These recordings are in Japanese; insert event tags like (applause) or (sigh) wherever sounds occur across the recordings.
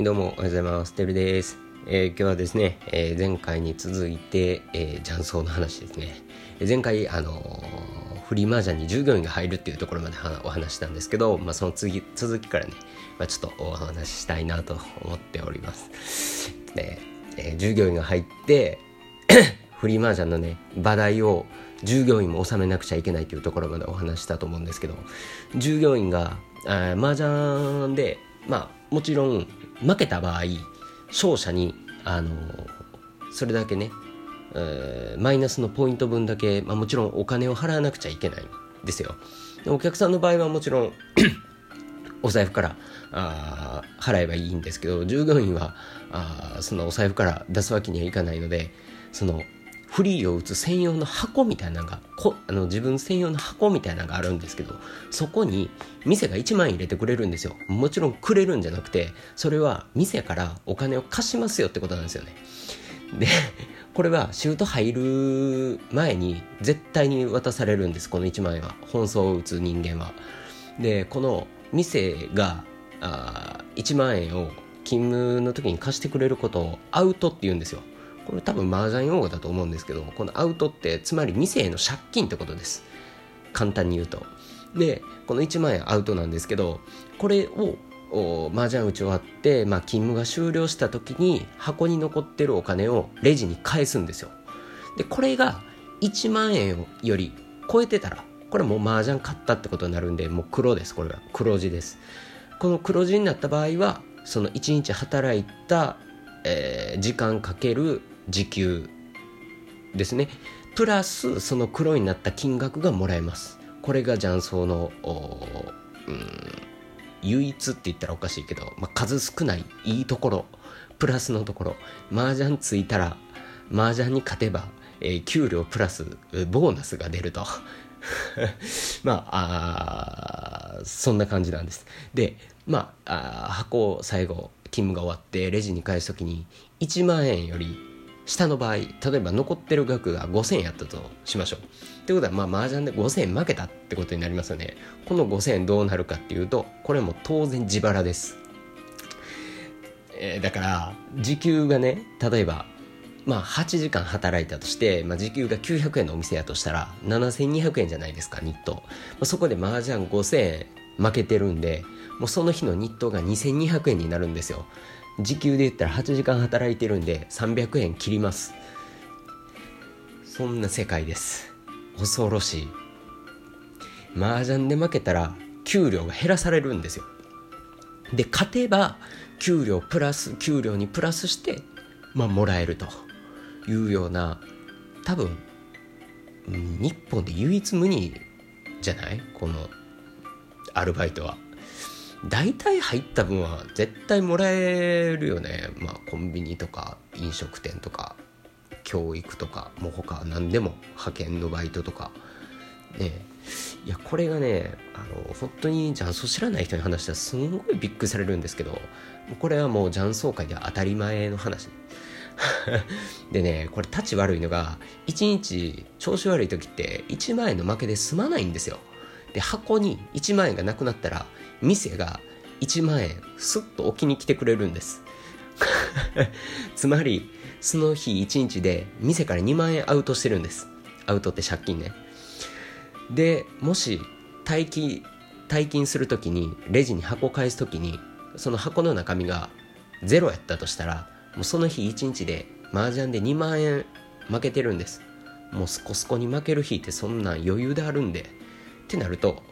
どうもおはようございます。てるです。えー、今日はですね、えー、前回に続いて、えー、雀荘の話ですね。前回、あのー、フリーマージャンに従業員が入るっていうところまでお話したんですけど、まあ、その次続きからね、まあ、ちょっとお話ししたいなと思っております。で、えー、従業員が入って (coughs) フリーマージャンのね、場代を従業員も納めなくちゃいけないというところまでお話したと思うんですけど、従業員が、あ麻雀で、まあ、もちろん負けた場合勝者にあのそれだけね、えー、マイナスのポイント分だけ、まあ、もちろんお金を払わなくちゃいけないんですよ。でお客さんの場合はもちろん (coughs) お財布からあ払えばいいんですけど従業員はあそのお財布から出すわけにはいかないのでそのフリーを打つ専用の箱みたいなのがこあの自分専用の箱みたいなのがあるんですけどそこに店が1万円入れてくれるんですよ。もちろんくれるんじゃなくてそれは店からお金を貸しますよってことなんですよね。でこれはシュート入る前に絶対に渡されるんですこの1万円は。本草を打つ人間は。でこの店があ1万円を勤務の時に貸してくれることをアウトって言うんですよ。これ多分麻雀用語だと思うんですけどこのアウトってつまり店への借金ってことです。簡単に言うと。でこの1万円アウトなんですけどこれを麻雀打ち終わって、まあ、勤務が終了した時に箱に残ってるお金をレジに返すんですよ。でこれが1万円より超えてたらこれもう麻雀買ったってことになるんでもう黒です。これは。黒字です。この黒字になった場合はその1日働いた、えー、時間かける時給ですね。プラスその黒になった金額がもらえます。これが雀荘のうん唯一って言ったらおかしいけど、まあ、数少ないいいところ。プラスのところ。麻雀ついたら麻雀に勝てば、えー、給料プラスボーナスが出ると。(laughs) まああそんな感じなんです。でまああ箱を最後勤務が終わってレジに返す時に1万円より下の場合例えば残ってる額が5000円やったとしましょう。ってことはまあ麻雀で5000円負けたってことになりますよね。この5000円どうなるかっていうとこれも当然自腹です、えー、だから時給がね例えばまあ8時間働いたとして、まあ、時給が900円のお店やとしたら7200円じゃないですか日当、まあ、そこで麻雀5000円負けてるんでもうその日の日当が2200円になるんですよ。時給で言ったら8時間働いてるんで300円切ります。そんな世界です。恐ろしい。麻雀で負けたら給料が減らされるんですよ。で勝てば給料プラス給料にプラスしてまあもらえるというような多分日本で唯一無二じゃない？このアルバイトは。大体入った分は絶対もらえるよね。まあコンビニとか飲食店とか教育とかもう他何でも派遣のバイトとか。ね。いやこれがねあの本当に雀荘知らない人に話したらすんごいびっくりされるんですけどこれはもう雀荘界では当たり前の話。(laughs) でねこれタチ悪いのが1日調子悪い時って1万円の負けで済まないんですよ。で箱に1万円がなくなったら店が1万円スッと置きに来てくれるんです。(laughs) つまりその日1日で店から2万円アウトしてるんです。アウトって借金ね。でもし退勤退勤する時にレジに箱返す時にその箱の中身がゼロやったとしたらもうその日1日で麻雀で2万円負けてるんです。もうスコスコに負ける日ってそんなん余裕であるんで。ってなると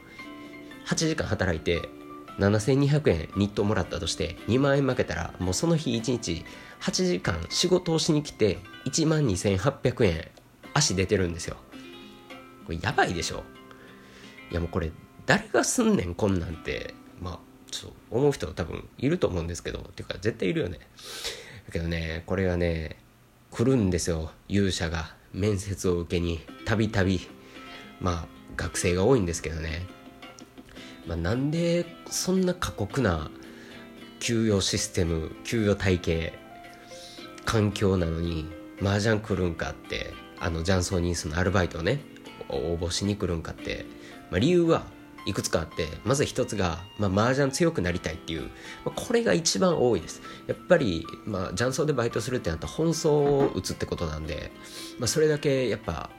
8時間働いて7200円日当もらったとして2万円負けたらもうその日1日8時間仕事をしに来て1万2800円足出てるんですよ。これやばいでしょ。いやもうこれ誰がすんねんこんなんて。まあちょっと思う人多分いると思うんですけどっていうか絶対いるよね。だけどねこれがね来るんですよ勇者が。面接を受けにたびたび。まあ学生が多いんですけどね。まあ、なんでそんな過酷な給与システム給与体系環境なのに麻雀来るんかってあの雀荘にそのアルバイトをね応募しに来るんかって、まあ、理由はいくつかあってまず一つが、まあ、麻雀強くなりたいっていう、まあ、これが一番多いです。やっぱり、まあ、雀荘でバイトするってなったら本草を打つってことなんで、まあ、それだけやっぱ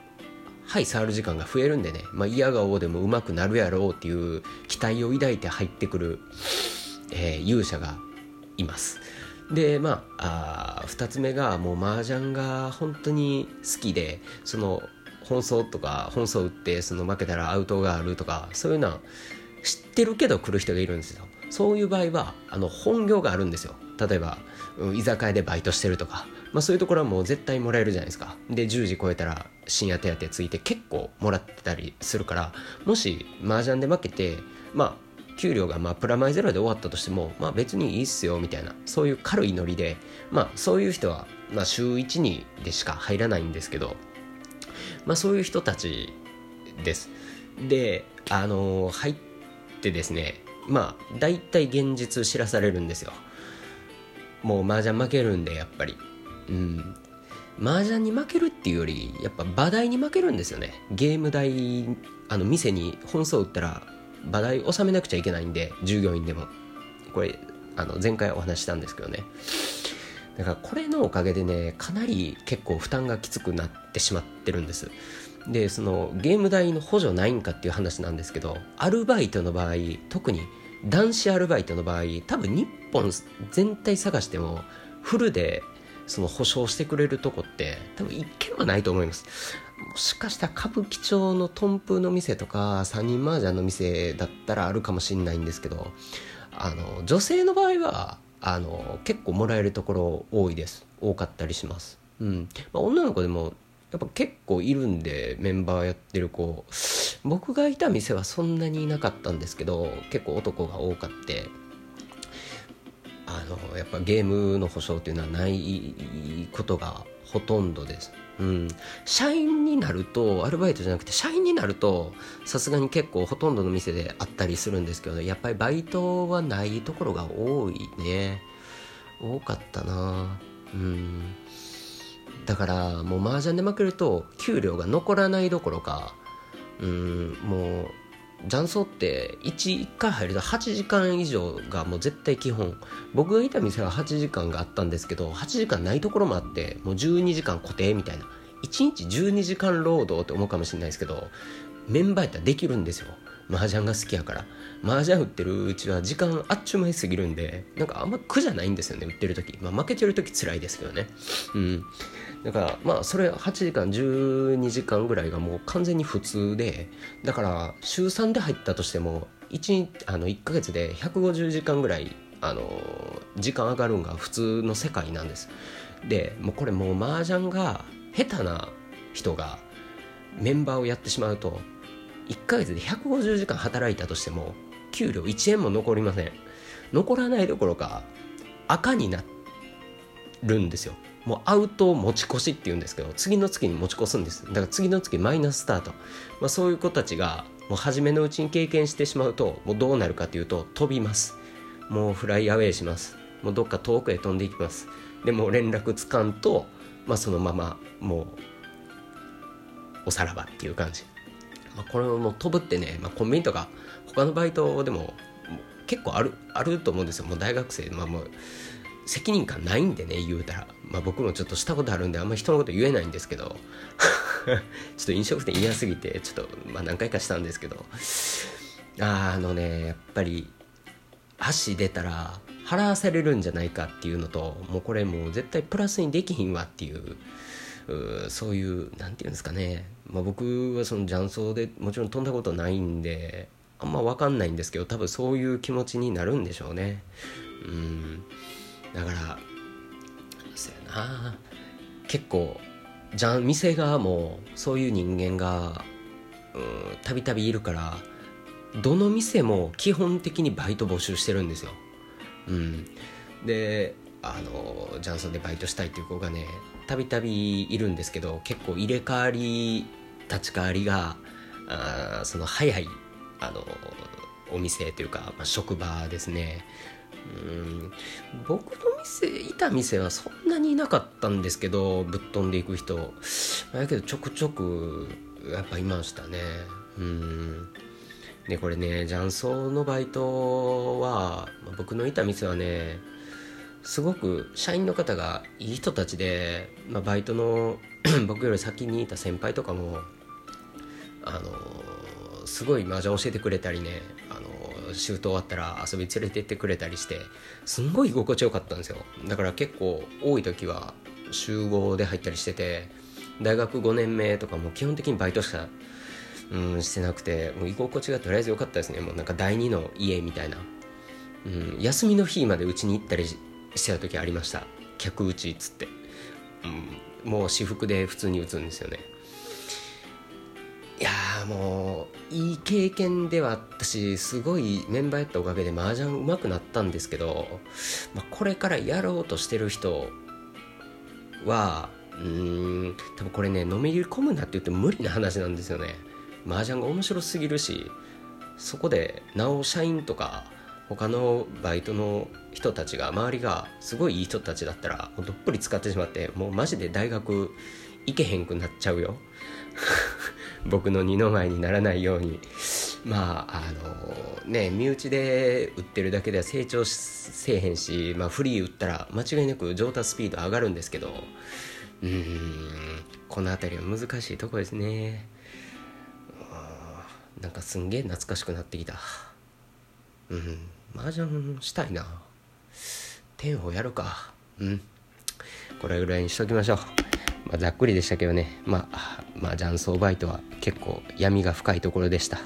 はい触る時間が増えるんでね、まあ、嫌が王でも上手くなるやろうっていう期待を抱いて入ってくる、えー、勇者がいます。でまああ2つ目がもう麻雀が本当に好きでその本草とか本草打ってその負けたらアウトがあるとかそういうのは知ってるけど来る人がいるんですよ。そういう場合はあの本業があるんですよ。例えば、うん、居酒屋でバイトしてるとか。まあ、そういうところはもう絶対もらえるじゃないですか。で10時超えたら深夜手当ついて結構もらってたりするからもし麻雀で負けてまあ給料がまあプラマイゼロで終わったとしても、まあ、別にいいっすよみたいなそういう軽いノリで、まあ、そういう人は、まあ、週1にでしか入らないんですけど、まあ、そういう人たちです。であのー、入ってですねまあ大体現実知らされるんですよ。もう麻雀負けるんでやっぱり。うん。麻雀に負けるっていうよりやっぱ場代に負けるんですよね。ゲーム代あの店に本数を売ったら場代納めなくちゃいけないんで従業員でも。これあの前回お話したんですけどね。だからこれのおかげでねかなり結構負担がきつくなってしまってるんです。でそのゲーム代の補助ないんかっていう話なんですけどアルバイトの場合特に男子アルバイトの場合多分日本全体探してもフルでその保証してくれるとこって多分一軒はないと思います。もしかしたら歌舞伎町のトンプの店とか三人麻雀の店だったらあるかもしれないんですけどあの女性の場合はあの結構もらえるところ多いです。多かったりします。うん、まあ、女の子でもやっぱ結構いるんでメンバーやってる子。僕がいた店はそんなにいなかったんですけど結構男が多かって。あのやっぱゲームの保証っていうのはないことがほとんどです。うん、社員になるとアルバイトじゃなくて社員になるとさすがに結構ほとんどの店であったりするんですけどやっぱりバイトはないところが多いね。多かったな。うん。だからもう麻雀で負けると給料が残らないどころかうんもう雀荘って 1, 1回入ると8時間以上がもう絶対基本。僕がいた店は8時間があったんですけど8時間ないところもあってもう12時間固定みたいな。1日12時間労働って思うかもしれないですけどメンバーやったらできるんですよ。麻雀が好きやから。麻雀売ってるうちは時間あっちゅう間に過ぎるんでなんかあんま苦じゃないんですよね売ってる時。まあ負けてる時辛いですけどね。うん。だからまあそれ8時間12時間ぐらいがもう完全に普通でだから週3で入ったとしても 1, あの1ヶ月で150時間ぐらいあの時間上がるんが普通の世界なんです。でもうこれもう麻雀が下手な人がメンバーをやってしまうと1ヶ月で150時間働いたとしても給料1円も残りません。残らないどころか赤になるんですよ。もうアウト持ち越しっていうんですけど次の月に持ち越すんです。だから次の月マイナススタート、まあ、そういう子たちがもう初めのうちに経験してしまうともうどうなるかというと飛びます。もうフライアウェイします。もうどっか遠くへ飛んでいきます。でも連絡つかんと、まあ、そのままもうおさらばっていう感じ。まあ、これも飛ぶってね、まあ、コンビニとか他のバイトでも結構あるあると思うんですよ。もう大学生、まあ、もう責任感ないんでね言うたら、まあ、僕もちょっとしたことあるんであんまり人のこと言えないんですけど。(laughs) ちょっと飲食店嫌すぎてちょっと、まあ、何回かしたんですけど。ああのねやっぱり箸出たら払わされるんじゃないかっていうのともうこれもう絶対プラスにできひんわっていうそういう何て言うんですかね、まあ、僕はその雀荘でもちろん飛んだことないんであんま分かんないんですけど多分そういう気持ちになるんでしょうね。うん。だからそうやな。結構じゃ店側もそういう人間がたびたびいるからどの店も基本的にバイト募集してるんですよ。うん。であの雀荘でバイトしたいっていう子がねたびたびいるんですけど結構入れ替わり立ち替わりがあその早いあのお店というか、まあ、職場ですね。うん僕の店いた店はそんなにいなかったんですけどぶっ飛んでいく人。だけどちょくちょくやっぱいましたね。うん。でこれね雀荘のバイトは僕のいた店はねすごく社員の方がいい人たちで、まあ、バイトの (clears throat) 僕より先にいた先輩とかもあのすごい麻雀教えてくれたりねあのシュート終わったら遊び連れてってくれたりしてすんごい居心地よかったんですよ。だから結構多い時は集合で入ったりしてて大学5年目とかも基本的にバイトしか、うん、してなくてもう居心地がとりあえず良かったですね。もうなんか第二の家みたいな、うん、休みの日までうちに行ったりしてた時ありました。客打ちっつって、うん、もう私服で普通に打つんですよね。いやもういい経験ではあったしすごいメンバーやったおかげで麻雀上手くなったんですけど、まあ、これからやろうとしてる人はうん多分これねのめり込むなって言っても無理な話なんですよね。麻雀が面白すぎるしそこでなお社員とか他のバイトの人たちが周りがすごいいい人たちだったらどっぷり使ってしまってもうマジで大学行けへんくなっちゃうよ。(laughs) 僕の二の舞にならないように。まああのね身内で打ってるだけでは成長せえへんし、まあ、フリー打ったら間違いなく上達スピード上がるんですけど。うんこの辺りは難しいとこですね。なんかすんげえ懐かしくなってきた。うん麻雀したいな天をやるかうんこれぐらいにしときましょうまあ、ざっくりでしたけどね、まあ、麻、雀相バイトは結構闇が深いところでした。っ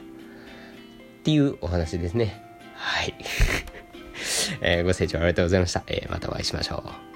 ていうお話ですね。はい。(laughs) えー、ご清聴ありがとうございました。えー、またお会いしましょう。